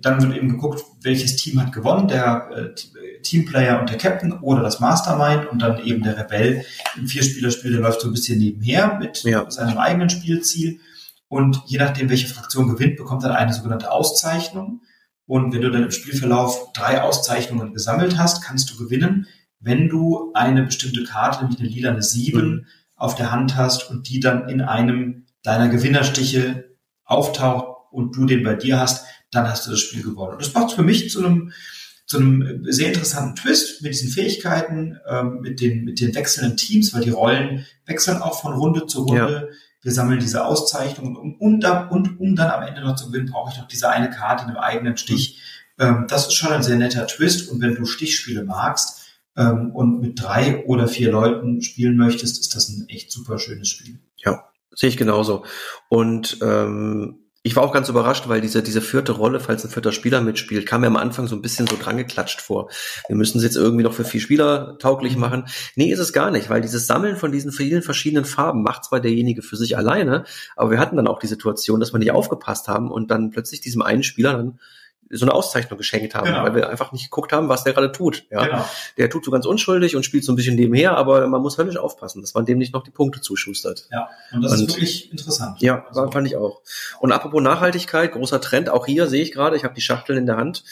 dann wird eben geguckt, welches Team hat gewonnen, der äh, Teamplayer und der Captain oder das Mastermind und dann eben der Rebell im Vierspielerspiel, der läuft so ein bisschen nebenher mit Ja. seinem eigenen Spielziel und je nachdem, welche Fraktion gewinnt, bekommt dann eine sogenannte Auszeichnung und wenn du dann im Spielverlauf drei Auszeichnungen gesammelt hast, kannst du gewinnen, wenn du eine bestimmte Karte, nämlich eine lilane 7, Mhm. auf der Hand hast und die dann in einem deiner Gewinnerstiche auftaucht und du den bei dir hast, dann hast du das Spiel gewonnen. Und das macht es für mich zu einem, zu einem sehr interessanten Twist mit diesen Fähigkeiten, ähm, mit, den, mit den wechselnden Teams, weil die Rollen wechseln auch von Runde zu Runde. Wir sammeln diese Auszeichnungen und, und, und um dann am Ende noch zu gewinnen, brauche ich noch diese eine Karte in einem eigenen Stich. Ähm, das ist schon ein sehr netter Twist. Und wenn du Stichspiele magst ähm, und mit drei oder vier Leuten spielen möchtest, ist das ein echt super schönes Spiel. Sehe ich genauso. Und ähm, ich war auch ganz überrascht, weil diese, diese vierte Rolle, falls ein vierter Spieler mitspielt, kam mir am Anfang so ein bisschen so dran geklatscht vor. Wir müssen es jetzt irgendwie noch für vier Spieler tauglich machen. Nee, ist es gar nicht, weil dieses Sammeln von diesen vielen verschiedenen Farben macht zwar derjenige für sich alleine, aber wir hatten dann auch die Situation, dass wir nicht aufgepasst haben und dann plötzlich diesem einen Spieler dann so eine Auszeichnung geschenkt haben, Genau. weil wir einfach nicht geguckt haben, was der gerade tut. Ja? Genau. Der tut so ganz unschuldig und spielt so ein bisschen nebenher, aber man muss höllisch aufpassen, dass man dem nicht noch die Punkte zuschustert. Ja, und das Und- ist wirklich interessant. Ja, Also, fand ich auch. Und apropos Nachhaltigkeit, großer Trend, auch hier sehe ich gerade, ich habe die Schachteln in der Hand,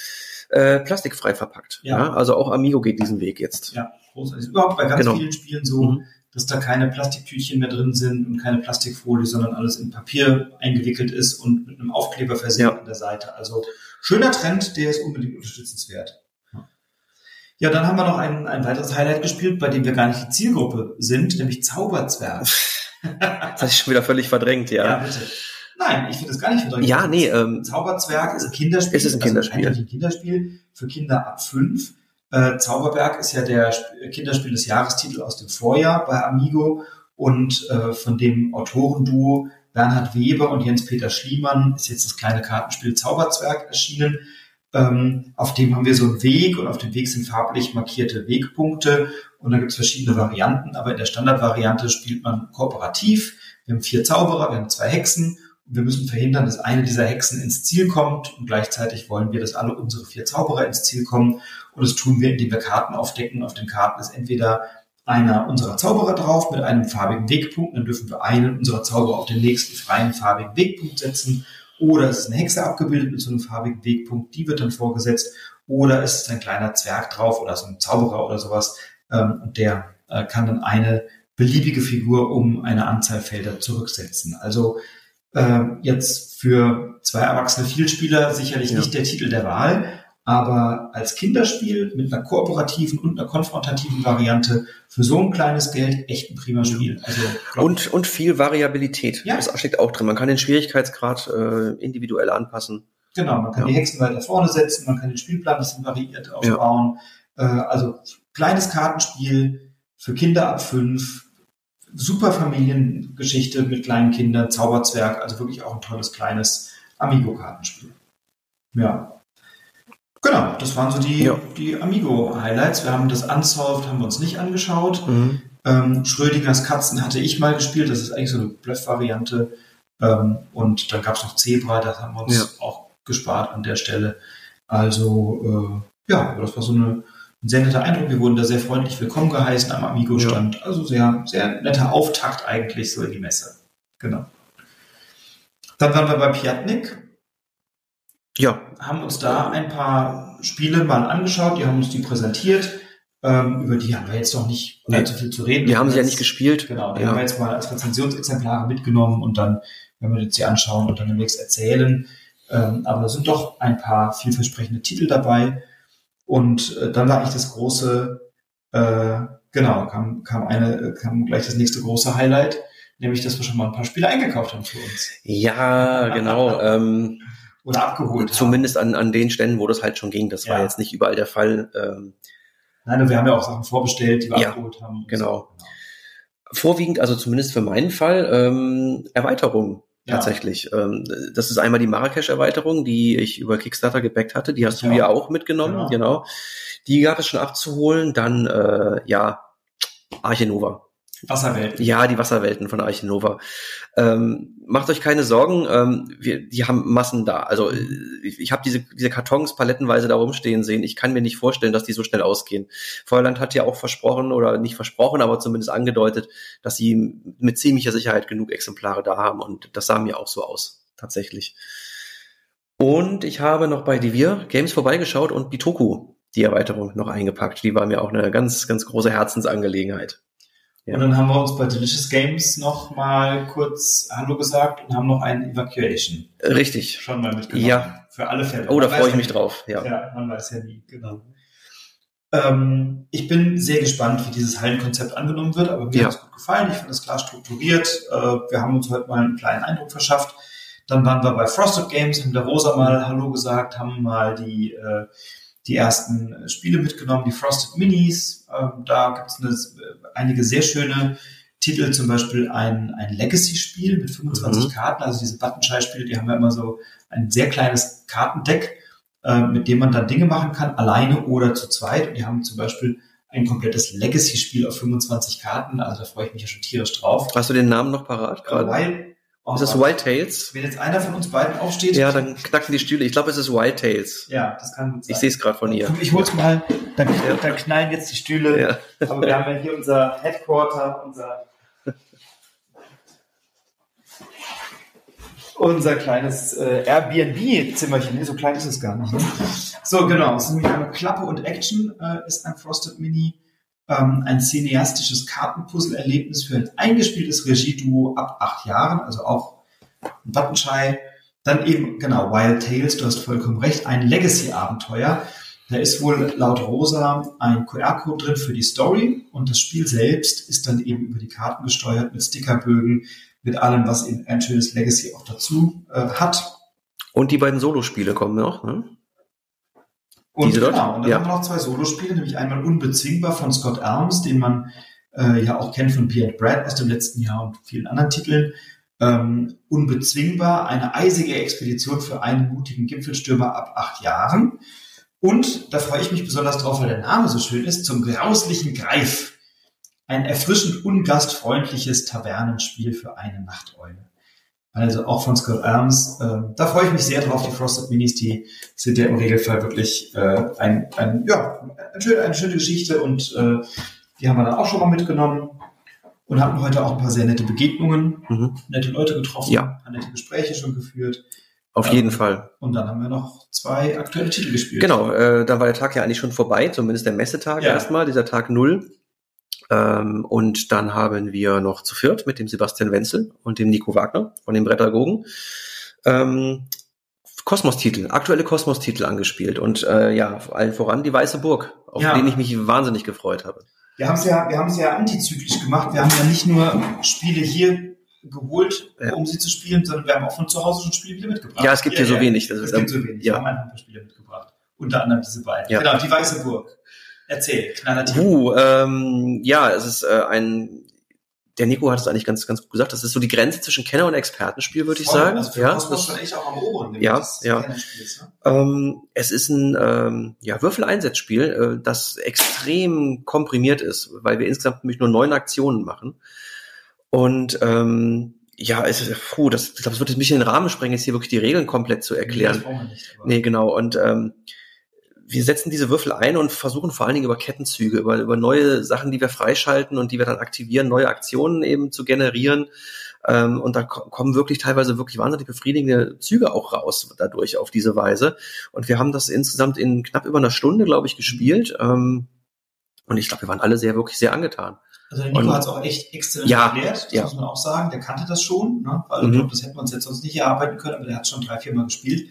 äh, plastikfrei verpackt. Ja. Ja. also auch Amigo geht diesen Weg jetzt. ja, großartig. Überhaupt bei ganz Genau. vielen Spielen so, Mhm. Dass da keine Plastiktütchen mehr drin sind und keine Plastikfolie, sondern alles in Papier eingewickelt ist und mit einem Aufkleber versehen Ja. an der Seite. Also schöner Trend, der ist unbedingt unterstützenswert. Ja, dann haben wir noch ein, ein weiteres Highlight gespielt, bei dem wir gar nicht die Zielgruppe sind, nämlich Zauberzwerg. Das ich schon wieder völlig verdrängt, Ja, ja. bitte. Nein, ich finde das gar nicht verdrängt. Ja, nee, ähm, Zauberzwerg ist ein Kinderspiel. Es ist ein Kinderspiel. Also ein Kinderspiel für Kinder ab fünf. Äh, Zauberberg ist ja der Sp- Kinderspiel des Jahrestitel aus dem Vorjahr bei Amigo und äh, von dem Autorenduo Bernhard Weber und Jens-Peter Schliemann ist jetzt das kleine Kartenspiel Zauberzwerg erschienen. Ähm, auf dem haben wir so einen Weg und auf dem Weg sind farblich markierte Wegpunkte und da gibt es verschiedene Varianten, aber in der Standardvariante spielt man kooperativ. Wir haben vier Zauberer, wir haben zwei Hexen wir müssen verhindern, dass eine dieser Hexen ins Ziel kommt und gleichzeitig wollen wir, dass alle unsere vier Zauberer ins Ziel kommen und das tun wir, indem wir Karten aufdecken. Auf den Karten ist entweder einer unserer Zauberer drauf mit einem farbigen Wegpunkt, dann dürfen wir einen unserer Zauberer auf den nächsten freien farbigen Wegpunkt setzen oder es ist eine Hexe abgebildet mit so einem farbigen Wegpunkt, die wird dann vorgesetzt oder es ist ein kleiner Zwerg drauf oder so ein Zauberer oder sowas ähm, und der äh, kann dann eine beliebige Figur um eine Anzahl Felder zurücksetzen. Also äh, jetzt für zwei erwachsene Vielspieler sicherlich Ja. nicht der Titel der Wahl, aber als Kinderspiel mit einer kooperativen und einer konfrontativen Variante für so ein kleines Geld echt ein prima Spiel. Also und, und viel Variabilität. Ja. Das steckt auch drin. Man kann den Schwierigkeitsgrad äh, individuell anpassen. Genau, man kann Ja. die Hexen weiter vorne setzen, man kann den Spielplan ein bisschen variiert aufbauen. Äh, also kleines Kartenspiel für Kinder ab fünf, super Familiengeschichte mit kleinen Kindern, Zauberzwerg, also wirklich auch ein tolles kleines Amigo-Kartenspiel. Ja. Genau, das waren so die, ja. die Amigo-Highlights. Wir haben das Unsolved, haben wir uns nicht angeschaut. Mhm. Ähm, Schrödingers Katzen hatte ich mal gespielt. Das ist eigentlich so eine Bluff-Variante. Ähm, und dann gab es noch Zebra, das haben wir uns ja. auch gespart an der Stelle. Also, äh, ja, das war so eine, ein sehr netter Eindruck. Wir wurden da sehr freundlich willkommen geheißen am Amigo-Stand. Ja. Also sehr, sehr netter Auftakt eigentlich so in die Messe. Genau. Dann waren wir bei Piatnik. Ja. Haben uns da ein paar Spiele mal angeschaut, die haben uns die präsentiert. Ähm, über die haben wir jetzt noch nicht nee. allzu viel zu reden. Die haben sie ja nicht gespielt. Genau, die ja. haben wir jetzt mal als Rezensionsexemplare mitgenommen und dann werden wir uns die anschauen und dann demnächst erzählen. Ähm, aber da sind doch ein paar vielversprechende Titel dabei. Und äh, dann war eigentlich das große, äh, genau, kam, kam eine, kam gleich das nächste große Highlight, nämlich, dass wir schon mal ein paar Spiele eingekauft haben für uns. Ja, genau. ähm, Oder abgeholt. Zumindest an, an den Ständen, wo das halt schon ging. Das ja. war jetzt nicht überall der Fall. Ähm, Nein, wir haben ja auch Sachen vorbestellt, die wir ja, abgeholt haben. Genau. So. genau. Vorwiegend, also zumindest für meinen Fall, ähm, Erweiterungen. Ja. Tatsächlich. Ähm, das ist einmal die Marrakesch-Erweiterung, die ich über Kickstarter gebackt hatte. Die hast du ja auch mitgenommen, genau. genau. Die gab es schon abzuholen. Dann, äh, ja, Arche Nova. Wasserwelten. Ja, die Wasserwelten von Archinova. Ähm, macht euch keine Sorgen, ähm, wir, die haben Massen da. Also äh, ich, ich habe diese, diese Kartons palettenweise da rumstehen sehen. Ich kann mir nicht vorstellen, dass die so schnell ausgehen. Feuerland hat ja auch versprochen oder nicht versprochen, aber zumindest angedeutet, dass sie mit ziemlicher Sicherheit genug Exemplare da haben und das sah mir auch so aus, tatsächlich. Und ich habe noch bei Divir Games vorbeigeschaut und die Toku, die Erweiterung, noch eingepackt. Die war mir auch eine ganz, ganz große Herzensangelegenheit. Ja. Und dann haben wir uns bei Delicious Games noch mal kurz Hallo gesagt und haben noch einen Evacuation. Richtig. Schon mal mitgenommen. Ja. Für alle Fälle. Oh, da freue ich mich drauf. Ja. ja, man weiß ja nie. Genau. Ähm, ich bin sehr gespannt, wie dieses Hallenkonzept angenommen wird, aber mir ja. hat es gut gefallen. Ich finde es klar strukturiert. Äh, wir haben uns heute mal einen kleinen Eindruck verschafft. Dann waren wir bei Frosted Games, haben der Rosa mal Hallo gesagt, haben mal die äh, die ersten äh, Spiele mitgenommen, die Frosted Minis. Ähm, da gibt es äh, einige sehr schöne Titel, zum Beispiel ein, ein Legacy-Spiel mit 25 mhm. Karten. Also diese Buttonschei-Spiele, die haben ja immer so ein sehr kleines Kartendeck, äh, mit dem man dann Dinge machen kann, alleine oder zu zweit. Und die haben zum Beispiel ein komplettes Legacy-Spiel auf 25 Karten. Also da freue ich mich ja schon tierisch drauf. Hast du den Namen noch parat gerade? Oh, ist das Wild Tales? Wenn jetzt einer von uns beiden aufsteht. Ja, dann knacken die Stühle. Ich glaube, es ist Wild Tales. Ja, das kann gut sein. Ich sehe es gerade von hier. Ich hol's mal, dann, ja. dann knallen jetzt die Stühle. Ja. Aber wir haben ja hier unser Headquarter, unser, unser kleines äh, Airbnb-Zimmerchen. So klein ist es gar nicht. Ne? So, genau. Es ist nämlich eine Klappe und Action, äh, ist ein Frosted Mini ähm, ein cineastisches Kartenpuzzle-Erlebnis für ein eingespieltes Regieduo ab acht Jahren, also auch ein Wattenschei. Dann eben, genau, Wild Tales, du hast vollkommen recht, ein Legacy-Abenteuer. Da ist wohl laut Rosa ein QR-Code drin für die Story und das Spiel selbst ist dann eben über die Karten gesteuert mit Stickerbögen, mit allem, was eben ein schönes Legacy auch dazu äh, hat. Und die beiden Solospiele kommen noch, ne? Und Diese genau, dort? und dann ja. haben wir noch zwei Solospiele, nämlich einmal Unbezwingbar von Scott Arms, den man äh, ja auch kennt von Pierre Brad aus dem letzten Jahr und vielen anderen Titeln. Ähm, Unbezwingbar, eine eisige Expedition für einen mutigen Gipfelstürmer ab acht Jahren. Und da freue ich mich besonders drauf, weil der Name so schön ist, zum grauslichen Greif. Ein erfrischend ungastfreundliches Tavernenspiel für eine Nachteule. Also auch von Scott Adams. Äh, da freue ich mich sehr drauf. Die Frosted Minis, die sind ja im Regelfall wirklich äh, ein, ein, ja, eine schöne, eine schöne Geschichte und äh, die haben wir dann auch schon mal mitgenommen und hatten heute auch ein paar sehr nette Begegnungen, mhm. nette Leute getroffen, ja. nette Gespräche schon geführt. Auf jeden ähm, Fall. Und dann haben wir noch zwei aktuelle Titel gespielt. Genau, äh, dann war der Tag ja eigentlich schon vorbei, zumindest der Messetag ja. erstmal, dieser Tag Null. Ähm, und dann haben wir noch zu viert mit dem Sebastian Wenzel und dem Nico Wagner von den Brettergogen ähm, Kosmos-Titel, aktuelle Kosmos-Titel angespielt und äh, ja, allen voran die Weiße Burg, auf ja. den ich mich wahnsinnig gefreut habe. Wir haben es ja, wir haben es ja antizyklisch gemacht. Wir haben ja nicht nur Spiele hier geholt, ja. um sie zu spielen, sondern wir haben auch von zu Hause schon Spiele wieder mitgebracht. Ja, es gibt hier, hier so wenig. Das es gibt so wenig. Ja. Wir haben ein paar Spiele mitgebracht. Unter anderem diese beiden. Ja. Genau, die Weiße Burg. Erzähl, knaller Uh, ähm, ja, es ist äh, ein der Nico hat es eigentlich ganz, ganz gut gesagt. Das ist so die Grenze zwischen Kenner- und Expertenspiel, würde ich sagen. Also ja, das ist schon echt auch am oberen. Ja, ja. Ne? Ähm, es ist ein ähm, ja, Würfeleinsatzspiel, äh, das extrem komprimiert ist, weil wir insgesamt nämlich nur neun Aktionen machen. Und ähm, ja, es ist, puh, das, ich glaube, das wird ein bisschen den Rahmen sprengen, jetzt hier wirklich die Regeln komplett zu erklären. Nee, nicht, nee genau. Und ähm, wir setzen diese Würfel ein und versuchen vor allen Dingen über Kettenzüge, über, über neue Sachen, die wir freischalten und die wir dann aktivieren, neue Aktionen eben zu generieren. Ähm, und da kommen wirklich teilweise wirklich wahnsinnig befriedigende Züge auch raus dadurch auf diese Weise. Und wir haben das insgesamt in knapp über einer Stunde, glaube ich, gespielt. Ähm, und ich glaube, wir waren alle sehr, wirklich sehr angetan. Also der Nico hat es auch echt exzellent ja, erklärt, das ja. muss man auch sagen. Der kannte das schon, ne? weil mhm. ich glaube, das hätten wir uns jetzt sonst nicht erarbeiten können, aber der hat schon drei, vier Mal gespielt.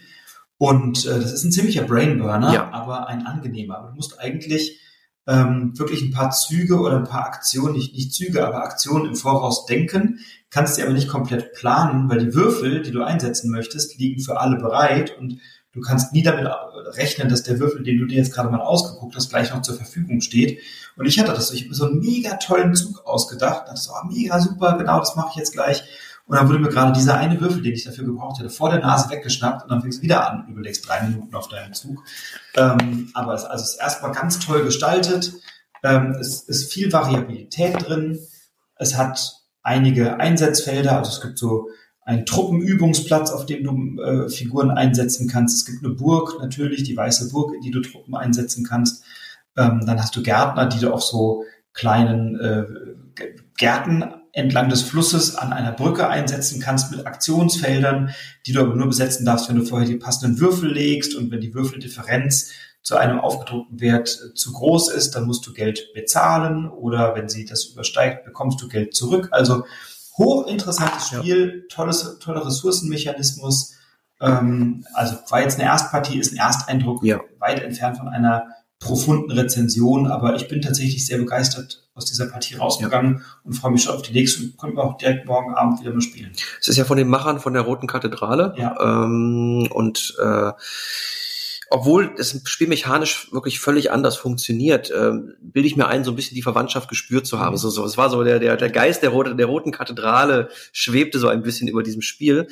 Und äh, das ist ein ziemlicher Brainburner, ja. aber ein angenehmer. Du musst eigentlich ähm, wirklich ein paar Züge oder ein paar Aktionen, nicht, nicht Züge, aber Aktionen im Voraus denken, kannst sie aber nicht komplett planen, weil die Würfel, die du einsetzen möchtest, liegen für alle bereit und du kannst nie damit rechnen, dass der Würfel, den du dir jetzt gerade mal ausgeguckt hast, gleich noch zur Verfügung steht. Und ich hatte das, ich habe mir so einen mega tollen Zug ausgedacht, dachte so, oh, mega super, genau, das mache ich jetzt gleich. Und dann wurde mir gerade dieser eine Würfel, den ich dafür gebraucht hätte, vor der Nase weggeschnappt und dann fängst du wieder an und überlegst drei Minuten auf deinen Zug. Ähm, aber es, also ist erstmal ganz toll gestaltet. Ähm, es ist viel Variabilität drin. Es hat einige Einsatzfelder, also es gibt so einen Truppenübungsplatz, auf dem du äh, Figuren einsetzen kannst. Es gibt eine Burg, natürlich, die weiße Burg, in die du Truppen einsetzen kannst. Ähm, dann hast du Gärtner, die du auf so kleinen äh, Gärten entlang des Flusses an einer Brücke einsetzen kannst mit Aktionsfeldern, die du aber nur besetzen darfst, wenn du vorher die passenden Würfel legst und wenn die Würfeldifferenz zu einem aufgedruckten Wert äh, zu groß ist, dann musst du Geld bezahlen oder wenn sie das übersteigt, bekommst du Geld zurück. Also hochinteressantes Spiel, tolles, toller Ressourcenmechanismus. Ähm, also war jetzt eine Erstpartie, ist ein Ersteindruck ja. weit entfernt von einer profunden Rezension, aber ich bin tatsächlich sehr begeistert aus dieser Partie rausgegangen ja. und freue mich schon auf die nächste und können wir auch direkt morgen Abend wieder mal spielen. Es ist ja von den Machern von der Roten Kathedrale ja. ähm, und äh, obwohl das Spiel mechanisch wirklich völlig anders funktioniert, äh, bilde ich mir ein, so ein bisschen die Verwandtschaft gespürt zu haben. Mhm. So, so, es war so der, der, der Geist der, Rote, der Roten Kathedrale schwebte so ein bisschen über diesem Spiel.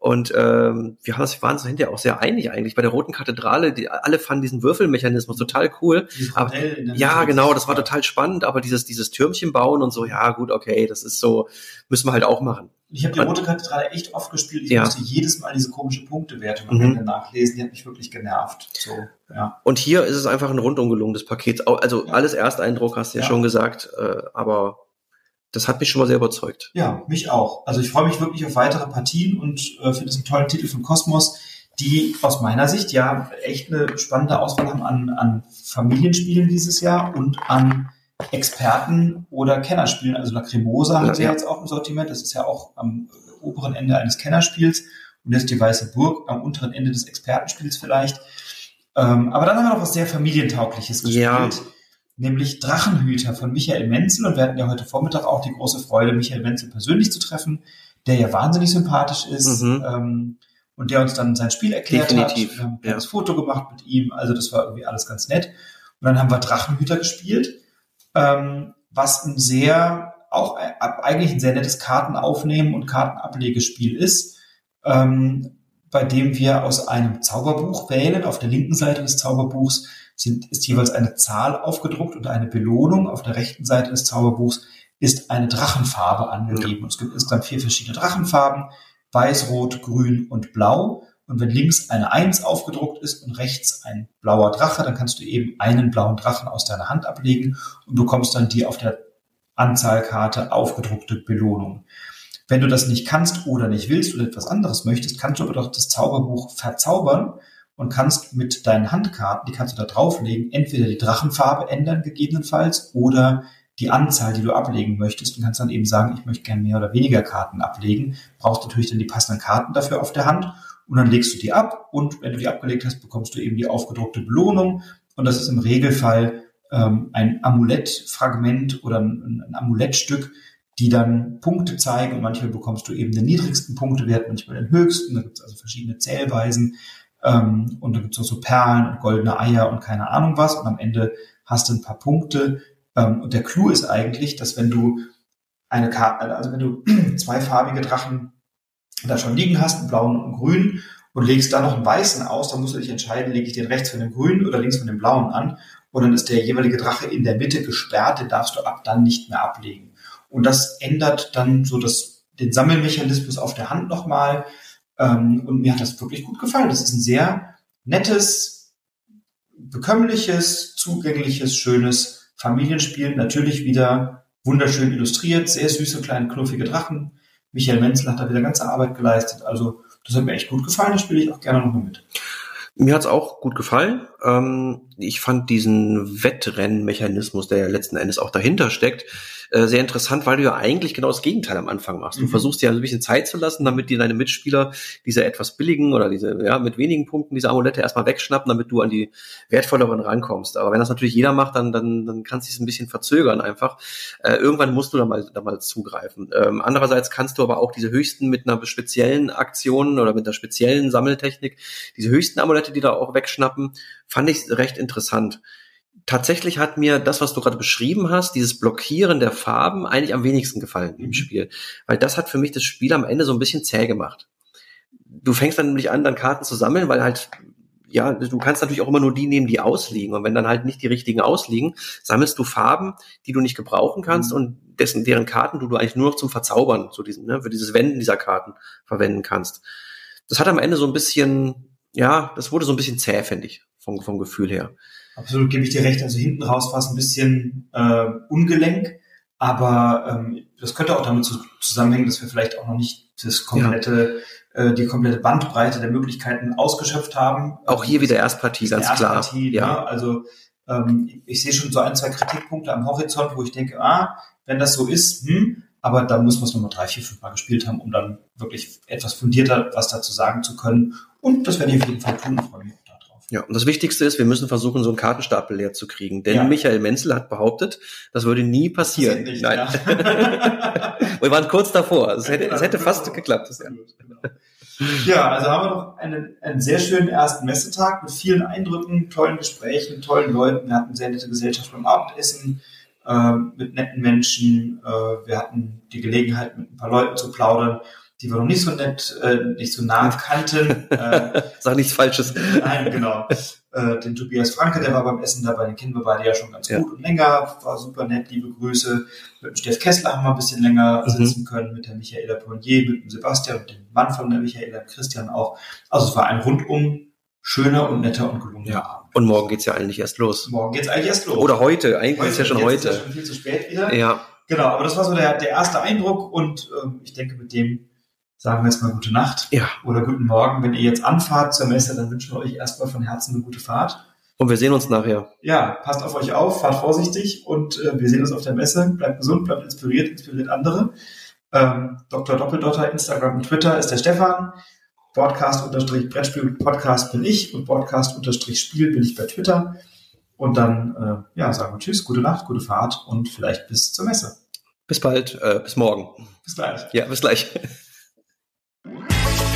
Und ähm, wir haben uns, waren uns hinterher auch sehr einig eigentlich. Bei der Roten Kathedrale, die, alle fanden diesen Würfelmechanismus total cool. Aber, ja, genau, das war total spannend, aber dieses, dieses Türmchen bauen und so, ja gut, okay, das ist so, müssen wir halt auch machen. Ich habe die Rote Kathedrale echt oft gespielt. Ich ja. musste jedes Mal diese komische Punktewertung mhm. nachlesen. Die hat mich wirklich genervt. So, ja. Und hier ist es einfach ein rundum gelungenes Paket. Also ja. alles Ersteindruck hast du ja, ja schon gesagt, äh, aber das hat mich schon mal sehr überzeugt. Ja, mich auch. Also ich freue mich wirklich auf weitere Partien und äh, finde es einen tollen Titel von Kosmos, die aus meiner Sicht ja echt eine spannende Auswahl haben an, an Familienspielen dieses Jahr und an Experten oder Kennerspielen. Also La Cremosa hat ja, ja jetzt auch im Sortiment. Das ist ja auch am oberen Ende eines Kennerspiels. Und jetzt die Weiße Burg am unteren Ende des Expertenspiels vielleicht. Ähm, aber dann haben wir noch was sehr Familientaugliches gespielt. Ja nämlich Drachenhüter von Michael Menzel. Und wir hatten ja heute Vormittag auch die große Freude, Michael Menzel persönlich zu treffen, der ja wahnsinnig sympathisch ist mhm. ähm, und der uns dann sein Spiel erklärt Definitiv. hat. Wir haben ja. Foto gemacht mit ihm, also das war irgendwie alles ganz nett. Und dann haben wir Drachenhüter gespielt, ähm, was ein sehr, auch eigentlich ein sehr nettes Kartenaufnehmen und Kartenablegespiel ist. Ähm, bei dem wir aus einem Zauberbuch wählen. Auf der linken Seite des Zauberbuchs sind, ist jeweils eine Zahl aufgedruckt und eine Belohnung. Auf der rechten Seite des Zauberbuchs ist eine Drachenfarbe angegeben. Es gibt insgesamt vier verschiedene Drachenfarben. Weiß, Rot, Grün und Blau. Und wenn links eine Eins aufgedruckt ist und rechts ein blauer Drache, dann kannst du eben einen blauen Drachen aus deiner Hand ablegen und bekommst dann die auf der Anzahlkarte aufgedruckte Belohnung. Wenn du das nicht kannst oder nicht willst oder etwas anderes möchtest, kannst du aber doch das Zauberbuch verzaubern und kannst mit deinen Handkarten, die kannst du da drauflegen, entweder die Drachenfarbe ändern gegebenenfalls oder die Anzahl, die du ablegen möchtest und kannst dann eben sagen, ich möchte gerne mehr oder weniger Karten ablegen. Brauchst natürlich dann die passenden Karten dafür auf der Hand und dann legst du die ab und wenn du die abgelegt hast, bekommst du eben die aufgedruckte Belohnung und das ist im Regelfall ähm, ein Amulettfragment oder ein, ein Amulettstück, die dann Punkte zeigen und manchmal bekommst du eben den niedrigsten Punktewert, manchmal den höchsten. Da gibt es also verschiedene Zählweisen. Ähm, und da gibt es auch so Perlen und goldene Eier und keine Ahnung was. Und am Ende hast du ein paar Punkte. Ähm, und der Clou ist eigentlich, dass wenn du eine Karte, also wenn du zweifarbige Drachen da schon liegen hast, einen blauen und einen grünen, und legst da noch einen weißen aus, dann musst du dich entscheiden, lege ich den rechts von dem grünen oder links von dem blauen an. Und dann ist der jeweilige Drache in der Mitte gesperrt, den darfst du ab dann nicht mehr ablegen. Und das ändert dann so das, den Sammelmechanismus auf der Hand nochmal. Ähm, und mir hat das wirklich gut gefallen. Das ist ein sehr nettes, bekömmliches, zugängliches, schönes Familienspiel. Natürlich wieder wunderschön illustriert, sehr süße, kleine, knuffige Drachen. Michael Menzel hat da wieder ganze Arbeit geleistet. Also das hat mir echt gut gefallen. Das spiele ich auch gerne nochmal mit. Mir hat's auch gut gefallen. Ähm, ich fand diesen Wettrennmechanismus, der ja letzten Endes auch dahinter steckt, äh, sehr interessant, weil du ja eigentlich genau das Gegenteil am Anfang machst. Du mhm. versuchst dir ein bisschen Zeit zu lassen, damit dir deine Mitspieler diese etwas billigen oder diese, ja, mit wenigen Punkten diese Amulette erstmal wegschnappen, damit du an die wertvolleren rankommst. Aber wenn das natürlich jeder macht, dann, dann, dann kannst du es ein bisschen verzögern einfach. Äh, irgendwann musst du da mal, da mal zugreifen. Ähm, andererseits kannst du aber auch diese höchsten mit einer speziellen Aktion oder mit einer speziellen Sammeltechnik, diese höchsten Amulette, die da auch wegschnappen, fand ich recht interessant tatsächlich hat mir das, was du gerade beschrieben hast, dieses Blockieren der Farben eigentlich am wenigsten gefallen im mhm. Spiel. Weil das hat für mich das Spiel am Ende so ein bisschen zäh gemacht. Du fängst dann nämlich an, dann Karten zu sammeln, weil halt, ja, du kannst natürlich auch immer nur die nehmen, die ausliegen. Und wenn dann halt nicht die richtigen ausliegen, sammelst du Farben, die du nicht gebrauchen kannst mhm. und dessen, deren Karten du, du eigentlich nur noch zum Verzaubern, so diesen, ne, für dieses Wenden dieser Karten verwenden kannst. Das hat am Ende so ein bisschen, ja, das wurde so ein bisschen zäh, finde ich, vom, vom Gefühl her. Absolut, gebe ich dir recht. Also hinten raus war es ein bisschen äh, ungelenk, aber ähm, das könnte auch damit zusammenhängen, dass wir vielleicht auch noch nicht das komplette, ja. äh, die komplette Bandbreite der Möglichkeiten ausgeschöpft haben. Auch hier wieder Erstpartie, ganz Erstpartie, klar. Ja, ne? also ähm, ich sehe schon so ein, zwei Kritikpunkte am Horizont, wo ich denke, ah, wenn das so ist, hm, aber da muss man es nochmal drei, vier, fünf Mal gespielt haben, um dann wirklich etwas fundierter was dazu sagen zu können. Und das werde ich auf jeden Fall tun, freue mich ja, und das Wichtigste ist, wir müssen versuchen, so einen Kartenstapel leer zu kriegen. Denn ja. Michael Menzel hat behauptet, das würde nie passieren. Nicht, Nein. Ja. wir waren kurz davor. Es hätte, es hätte fast geklappt. Ja, also haben wir noch einen, einen sehr schönen ersten Messetag mit vielen Eindrücken, tollen Gesprächen, tollen Leuten. Wir hatten sehr nette Gesellschaft beim Abendessen äh, mit netten Menschen. Äh, wir hatten die Gelegenheit, mit ein paar Leuten zu plaudern die wir noch nicht so nett, äh, nicht so nah kannten. Äh, Sag nichts Falsches. Nein, genau. Äh, den Tobias Franke, der war beim Essen dabei, den kennen wir beide ja schon ganz ja. gut und länger, war super nett, liebe Grüße. Mit dem Steff Kessler haben wir ein bisschen länger mhm. sitzen können, mit der Michaela Ponnier, mit dem Sebastian und dem Mann von der Michaela, Christian auch. Also es war ein rundum schöner und netter und gelungener ja. Abend. Und morgen geht's ja eigentlich erst los. Morgen geht's eigentlich erst los. Oder heute, eigentlich heute, ist ja schon heute. Ist ja schon viel zu spät wieder. Ja. Genau, aber das war so der, der erste Eindruck und ähm, ich denke, mit dem sagen wir jetzt mal gute Nacht ja. oder guten Morgen. Wenn ihr jetzt anfahrt zur Messe, dann wünschen wir euch erstmal von Herzen eine gute Fahrt. Und wir sehen uns nachher. Ja, passt auf euch auf, fahrt vorsichtig und äh, wir sehen uns auf der Messe. Bleibt gesund, bleibt inspiriert, inspiriert andere. Ähm, Dr. Doppeldotter, Instagram und Twitter ist der Stefan. Podcast-Brettspiel Podcast bin ich und Podcast-Spiel bin ich bei Twitter. Und dann äh, ja, sagen wir Tschüss, gute Nacht, gute Fahrt und vielleicht bis zur Messe. Bis bald, äh, bis morgen. Bis gleich. Ja, bis gleich. Música